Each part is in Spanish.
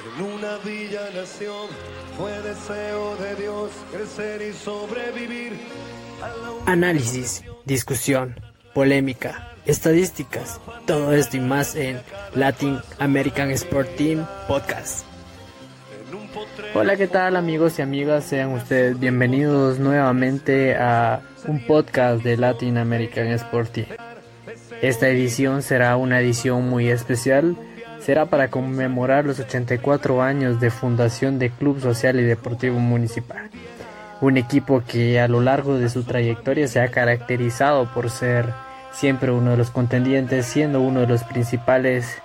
En una villa nación fue deseo de Dios crecer y sobrevivir. Análisis, discusión, polémica, estadísticas, todo esto y más en Latin American Sport Team Podcast. Hola, ¿qué tal amigos y amigas? Sean ustedes bienvenidos nuevamente a un podcast de Latin American Sport Team. Esta edición será una edición muy especial será para conmemorar los 84 años de fundación de Club Social y Deportivo Municipal. Un equipo que a lo largo de su trayectoria se ha caracterizado por ser siempre uno de los contendientes, siendo uno de los principales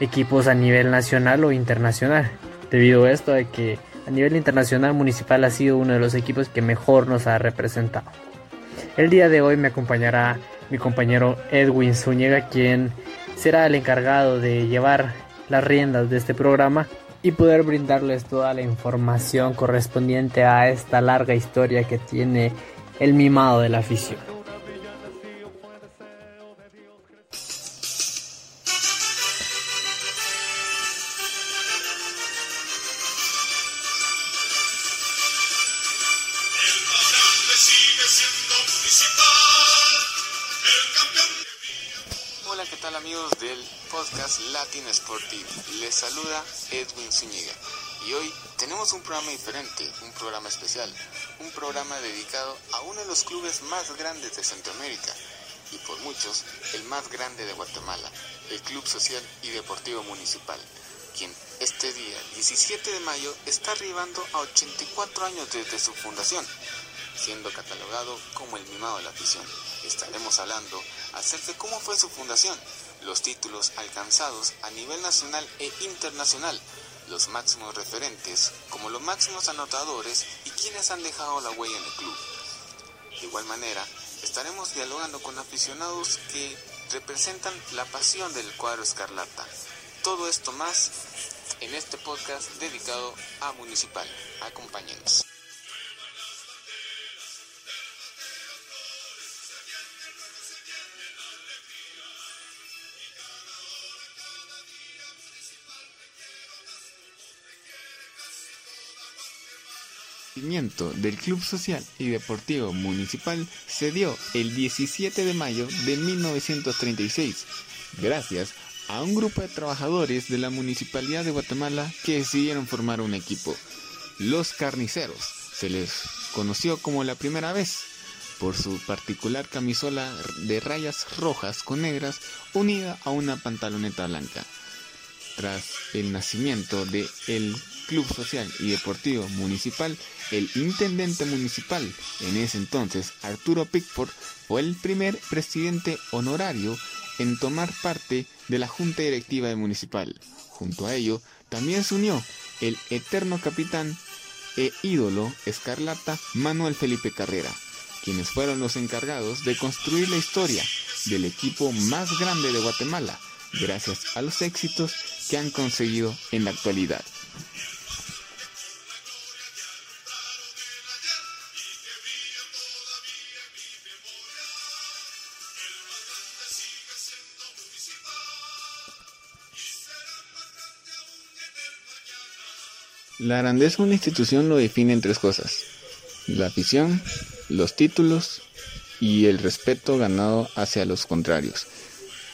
equipos a nivel nacional o internacional. Debido a esto de que a nivel internacional Municipal ha sido uno de los equipos que mejor nos ha representado. El día de hoy me acompañará mi compañero Edwin Zúñiga, quien será el encargado de llevar las riendas de este programa y poder brindarles toda la información correspondiente a esta larga historia que tiene el mimado de la afición. Un programa dedicado a uno de los clubes más grandes de Centroamérica y por muchos el más grande de Guatemala, el Club Social y Deportivo Municipal, quien este día, 17 de mayo, está arribando a 84 años desde su fundación, siendo catalogado como el mimado de la afición. Estaremos hablando acerca de cómo fue su fundación, los títulos alcanzados a nivel nacional e internacional, los máximos referentes como los máximos anotadores y quienes han dejado la huella en el club. De igual manera, estaremos dialogando con aficionados que representan la pasión del cuadro escarlata. Todo esto más en este podcast dedicado a Municipal. Acompáñenos. Del Club Social y Deportivo Municipal se dio el 17 de mayo de 1936, gracias a un grupo de trabajadores de la Municipalidad de Guatemala que decidieron formar un equipo. Los Carniceros se les conoció como la primera vez por su particular camisola de rayas rojas con negras unida a una pantaloneta blanca. Tras el nacimiento de el Club Social y Deportivo Municipal, el intendente municipal, en ese entonces Arturo Pickford, fue el primer presidente honorario en tomar parte de la junta directiva de municipal. Junto a ello, también se unió el eterno capitán e ídolo escarlata Manuel Felipe Carrera, quienes fueron los encargados de construir la historia del equipo más grande de Guatemala, gracias a los éxitos que han conseguido en la actualidad. La grandeza de una institución lo define en tres cosas. La afición, los títulos y el respeto ganado hacia los contrarios.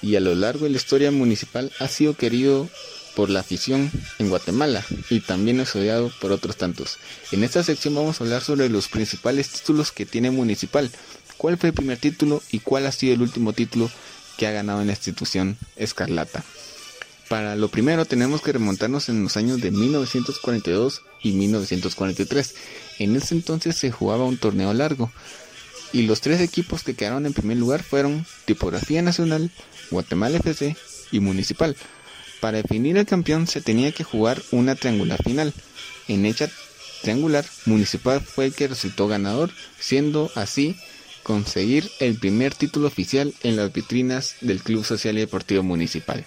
Y a lo largo de la historia municipal ha sido querido por la afición en Guatemala y también es odiado por otros tantos. En esta sección vamos a hablar sobre los principales títulos que tiene Municipal, cuál fue el primer título y cuál ha sido el último título que ha ganado en la institución Escarlata. Para lo primero tenemos que remontarnos en los años de 1942 y 1943. En ese entonces se jugaba un torneo largo y los tres equipos que quedaron en primer lugar fueron Tipografía Nacional, Guatemala FC y Municipal. Para definir el campeón se tenía que jugar una triangular final. En hecha triangular, Municipal fue el que resultó ganador, siendo así conseguir el primer título oficial en las vitrinas del Club Social y Deportivo Municipal.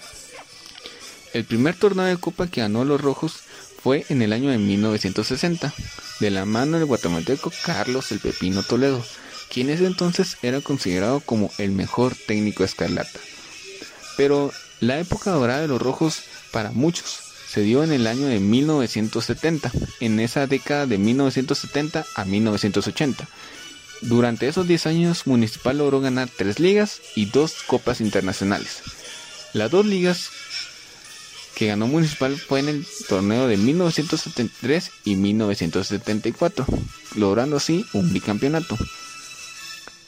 El primer torneo de copa que ganó los rojos fue en el año de 1960, de la mano del guatemalteco Carlos el Pepino Toledo, quien ese entonces era considerado como el mejor técnico escarlata. Pero la época dorada de los rojos para muchos se dio en el año de 1970, en esa década de 1970 a 1980. Durante esos 10 años, Municipal logró ganar 3 ligas y 2 copas internacionales. Las dos ligas que ganó Municipal fue en el torneo de 1973 y 1974, logrando así un bicampeonato.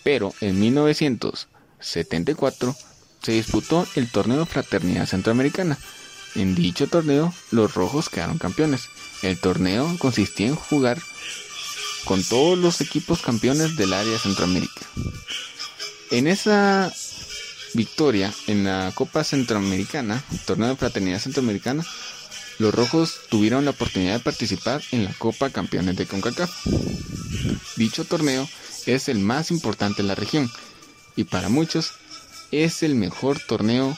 Pero en 1974 se disputó el torneo Fraternidad Centroamericana. En dicho torneo, los rojos quedaron campeones. El torneo consistía en jugar con todos los equipos campeones del área Centroamérica. En esa victoria en la Copa Centroamericana, torneo de fraternidad centroamericana, los rojos tuvieron la oportunidad de participar en la Copa Campeones de CONCACAF. Dicho torneo es el más importante en la región y para muchos es el mejor torneo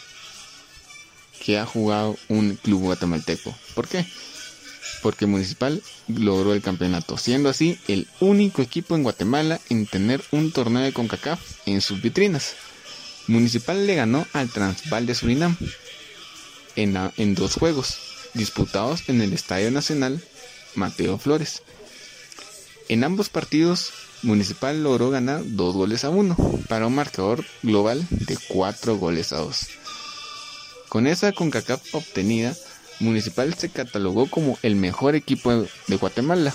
que ha jugado un club guatemalteco. ¿Por qué? Porque Municipal logró el campeonato, siendo así el único equipo en Guatemala en tener un torneo de CONCACAF en sus vitrinas. Municipal le ganó al Transval de Surinam en, en dos juegos disputados en el Estadio Nacional Mateo Flores. En ambos partidos, Municipal logró ganar dos goles a uno para un marcador global de cuatro goles a dos. Con esa CONCACAF obtenida, Municipal se catalogó como el mejor equipo de Guatemala,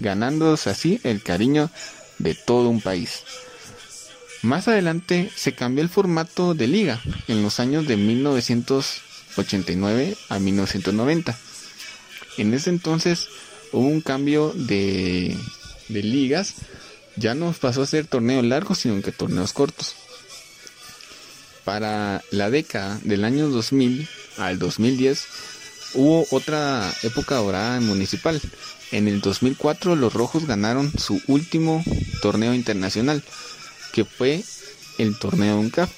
ganándose así el cariño de todo un país. Más adelante se cambió el formato de liga en los años de 1989 a 1990. En ese entonces hubo un cambio de, ligas, ya no pasó a ser torneos largos, sino que torneos cortos. Para la década del año 2000 al 2010 hubo otra época dorada en municipal. En el 2004 los rojos ganaron su último torneo internacional que fue el torneo UNCAP.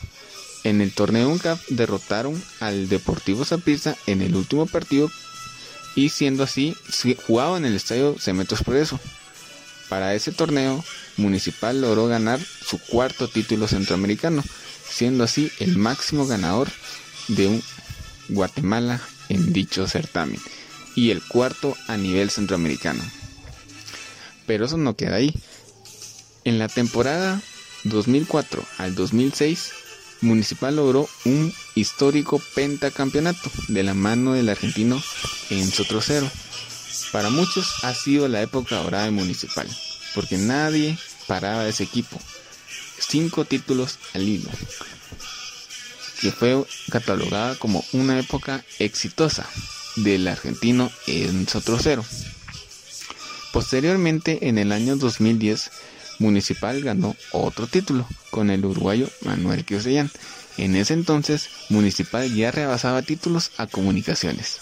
En el torneo UNCAP derrotaron al Deportivo Saprissa en el último partido y siendo así jugado en el estadio Cementos Progreso. Para ese torneo, Municipal logró ganar su cuarto título centroamericano, siendo así el máximo ganador de un Guatemala en dicho certamen y el cuarto a nivel centroamericano. Pero eso no queda ahí. En la temporada 2004 al 2006, Municipal logró un histórico pentacampeonato de la mano del argentino Enzo Trocero. Para muchos ha sido la época dorada de Municipal, porque nadie paraba ese equipo. Cinco títulos al hilo, que fue catalogada como una época exitosa del argentino Enzo Trocero. Posteriormente, en el año 2010, Municipal ganó otro título con el uruguayo Manuel Quioseyan. En ese entonces, Municipal ya rebasaba títulos a comunicaciones.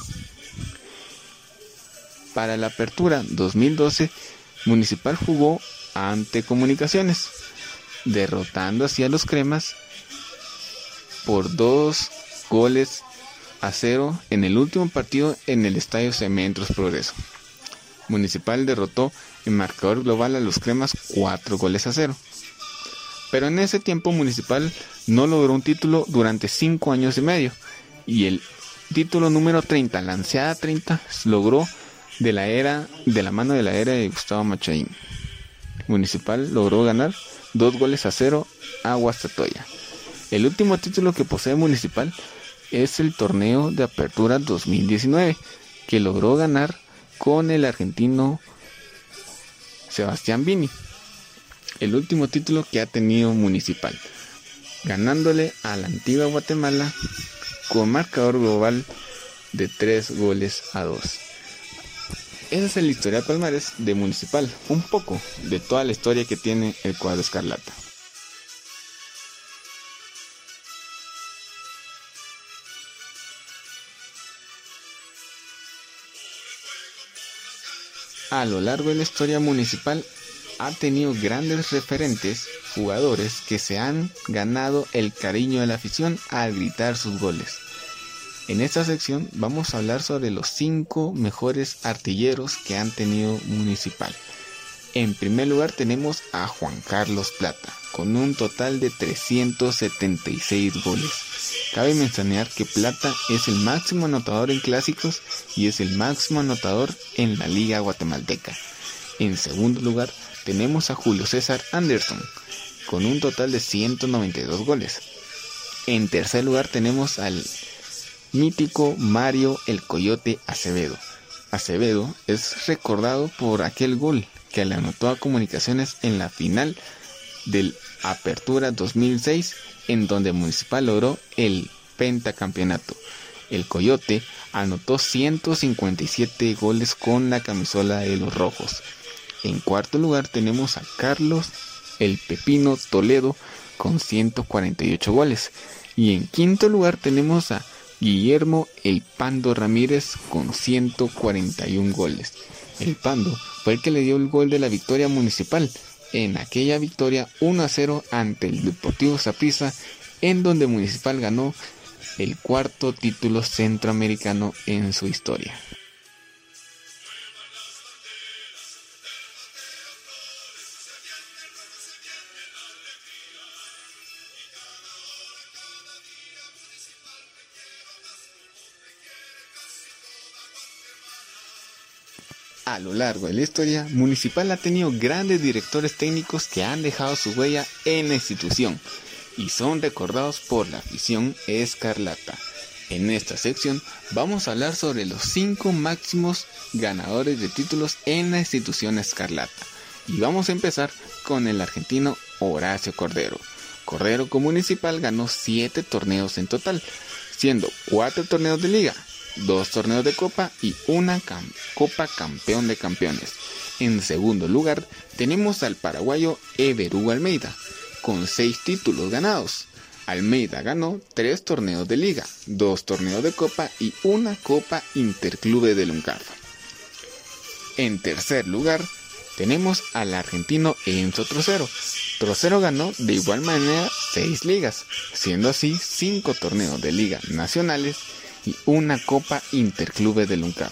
Para la apertura 2012, Municipal jugó ante comunicaciones, derrotando así a los cremas por dos goles a cero en el último partido en el Estadio Cementos Progreso. Municipal derrotó en marcador global a los cremas 4 goles a 0. Pero en ese tiempo Municipal no logró un título durante 5 años y medio. Y el título número 30, la ansiada 30, logró de la era de la mano de la era de Gustavo Machaín. Municipal logró ganar 2 goles a 0 a Guastatoya. El último título que posee Municipal es el torneo de apertura 2019, que logró ganar con el argentino Sebastián Vini, el último título que ha tenido Municipal, ganándole a la antigua Guatemala con marcador global de 3 goles a 2. Ese es el historial palmares de Municipal, un poco de toda la historia que tiene el cuadro escarlata. A lo largo de la historia municipal ha tenido grandes referentes, jugadores que se han ganado el cariño de la afición al gritar sus goles. En esta sección vamos a hablar sobre los 5 mejores artilleros que han tenido Municipal. En primer lugar tenemos a Juan Carlos Plata, con un total de 376 goles. Cabe mencionar que Plata es el máximo anotador en clásicos y es el máximo anotador en la Liga Guatemalteca. En segundo lugar tenemos a Julio César Anderson, con un total de 192 goles. En tercer lugar tenemos al mítico Mario el Coyote Acevedo. Acevedo es recordado por aquel gol que le anotó a Comunicaciones en la final del Apertura 2006, en donde Municipal logró el pentacampeonato. El Coyote anotó 157 goles con la camisola de los Rojos. En cuarto lugar tenemos a Carlos el Pepino Toledo con 148 goles. Y en quinto lugar tenemos a Guillermo El Pando Ramírez con 141 goles. El Pando fue el que le dio el gol de la victoria municipal en aquella victoria 1 a 0 ante el Deportivo Saprissa, en donde Municipal ganó el cuarto título centroamericano en su historia. A lo largo de la historia, Municipal ha tenido grandes directores técnicos que han dejado su huella en la institución y son recordados por la afición escarlata. En esta sección vamos a hablar sobre los cinco máximos ganadores de títulos en la institución escarlata. Y vamos a empezar con el argentino Horacio Cordero. Cordero como municipal ganó 7 torneos en total, siendo 4 torneos de liga, dos torneos de copa y una copa campeón de campeones. En segundo lugar tenemos al paraguayo Everú Almeida, con seis títulos ganados. Almeida ganó tres torneos de liga, dos torneos de copa y una copa interclube de Luncardo. En tercer lugar tenemos al argentino Enzo Trocero. Trocero ganó de igual manera seis ligas, siendo así cinco torneos de liga nacionales y una Copa Interclube de Lunca.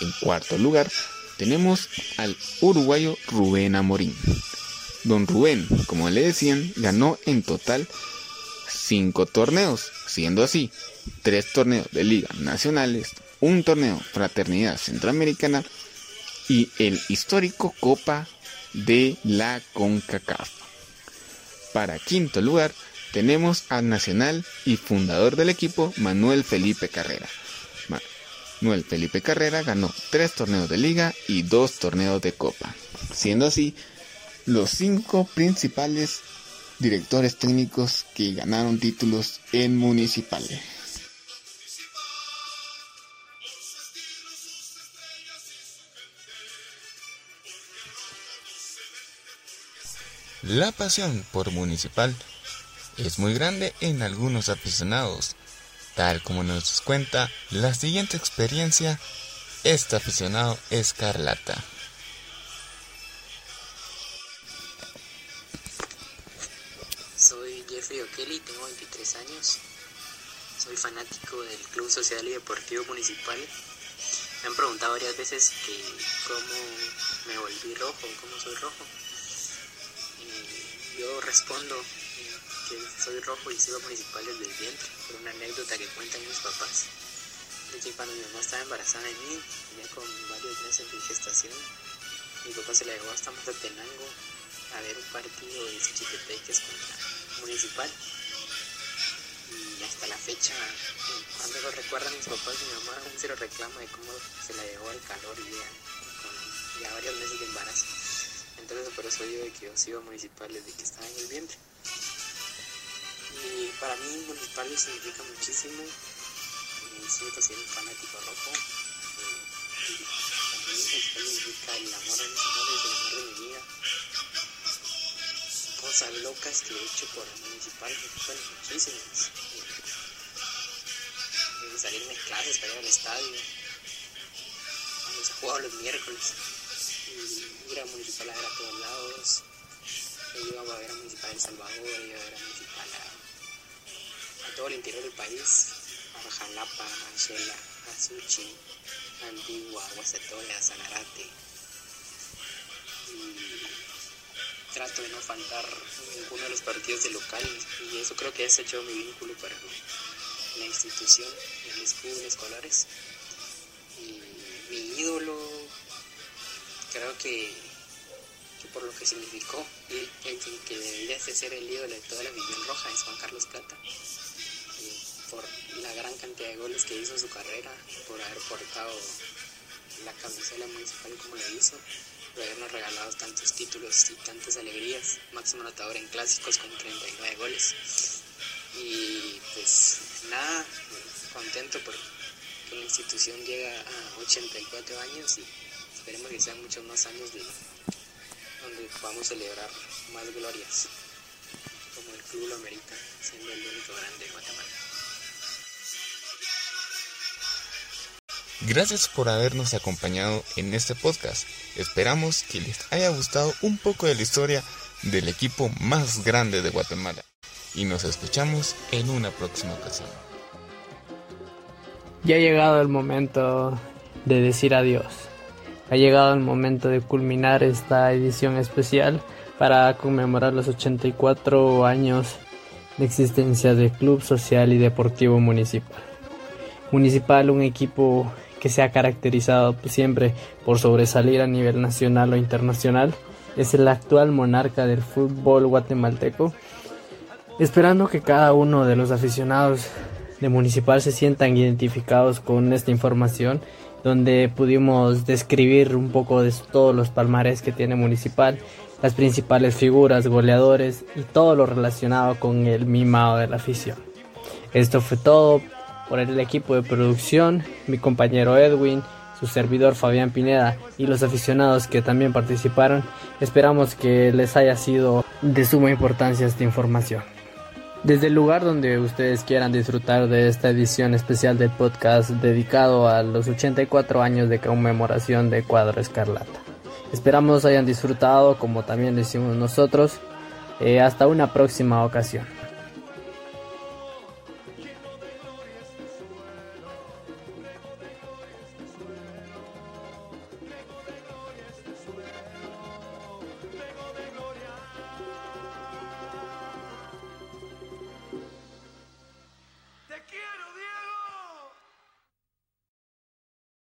En cuarto lugar tenemos al uruguayo Rubén Amorín. Don Rubén, como le decían, ganó en total cinco torneos, siendo así tres torneos de liga nacionales, un torneo fraternidad centroamericana y el histórico Copa de la CONCACAF. Para quinto lugar tenemos al nacional y fundador del equipo Manuel Felipe Carrera. Manuel Felipe Carrera ganó tres torneos de liga y dos torneos de copa, siendo así los cinco principales directores técnicos que ganaron títulos en Municipal. La pasión por Municipal es muy grande en algunos aficionados. Tal como nos cuenta la siguiente experiencia, este aficionado escarlata. Soy Jeffrey O'Kelly, tengo 23 años. Soy fanático del Club Social y Deportivo Municipal. Me han preguntado varias veces que cómo me volví rojo, cómo soy rojo. Y yo respondo que soy rojo y sigo municipal desde el vientre, por una anécdota que cuentan mis papás. De que cuando mi mamá estaba embarazada de mí, tenía con varios meses de gestación, mi papá se la llevó hasta Mazatenango a ver un partido de Chiqueteques contra Municipal. Y hasta la fecha, cuando lo recuerdan mis papás, mi mamá aún se lo reclama de cómo se la llevó al calor y ya, con ya varios meses de embarazo. Entonces por eso digo que yo sigo municipal desde que estaba en el vientre. Y para mí Municipal significa muchísimo. Me siento ser un fanático rojo. Eh, para mí significa el amor a mis amores, el amor de mi vida. Cosas locas que he hecho por Municipal, bueno, muchísimas. Eh, salirme de clases para ir al estadio. Cuando se jugaba los miércoles. Y ir a Municipal a ver a todos lados. Yo iba a ver a Municipal El Salvador, iba a ver a Municipal a todo el interior del país, a Jalapa, a Shela, a Suchi, a Antigua, a Guacetola, a Sanarate. y trato de no faltar ninguno de los partidos de local y eso creo que ha hecho mi vínculo para la institución, el escudo escolares. Y mi ídolo, creo que, por lo que significó, y el, que debería ser el ídolo de toda la visión roja es Juan Carlos Plata la gran cantidad de goles que hizo en su carrera, por haber portado la camiseta municipal como lo hizo, por habernos regalado tantos títulos y tantas alegrías, máximo anotador en clásicos con 39 goles. Y pues nada, contento porque la institución llega a 84 años y esperemos que sean muchos más años de donde podamos celebrar más glorias, como el club lo amerita, siendo el único grande de Guatemala. Gracias por habernos acompañado en este podcast. Esperamos que les haya gustado un poco de la historia del equipo más grande de Guatemala. Y nos escuchamos en una próxima ocasión. Ya ha llegado el momento de decir adiós. Ha llegado el momento de culminar esta edición especial para conmemorar los 84 años de existencia del Club Social y Deportivo Municipal. Municipal, un equipo que se ha caracterizado siempre por sobresalir a nivel nacional o internacional, es el actual monarca del fútbol guatemalteco, esperando que cada uno de los aficionados de Municipal se sientan identificados con esta información, donde pudimos describir un poco de todos los palmares que tiene Municipal, las principales figuras, goleadores y todo lo relacionado con el mimado de la afición. Esto fue todo por el equipo de producción, mi compañero Edwin, su servidor Fabián Pineda y los aficionados que también participaron. Esperamos que les haya sido de suma importancia esta información. Desde el lugar donde ustedes quieran disfrutar de esta edición especial del podcast dedicado a los 84 años de conmemoración de Cuadro Escarlata. Esperamos hayan disfrutado como también lo hicimos nosotros. Eh, hasta una próxima ocasión.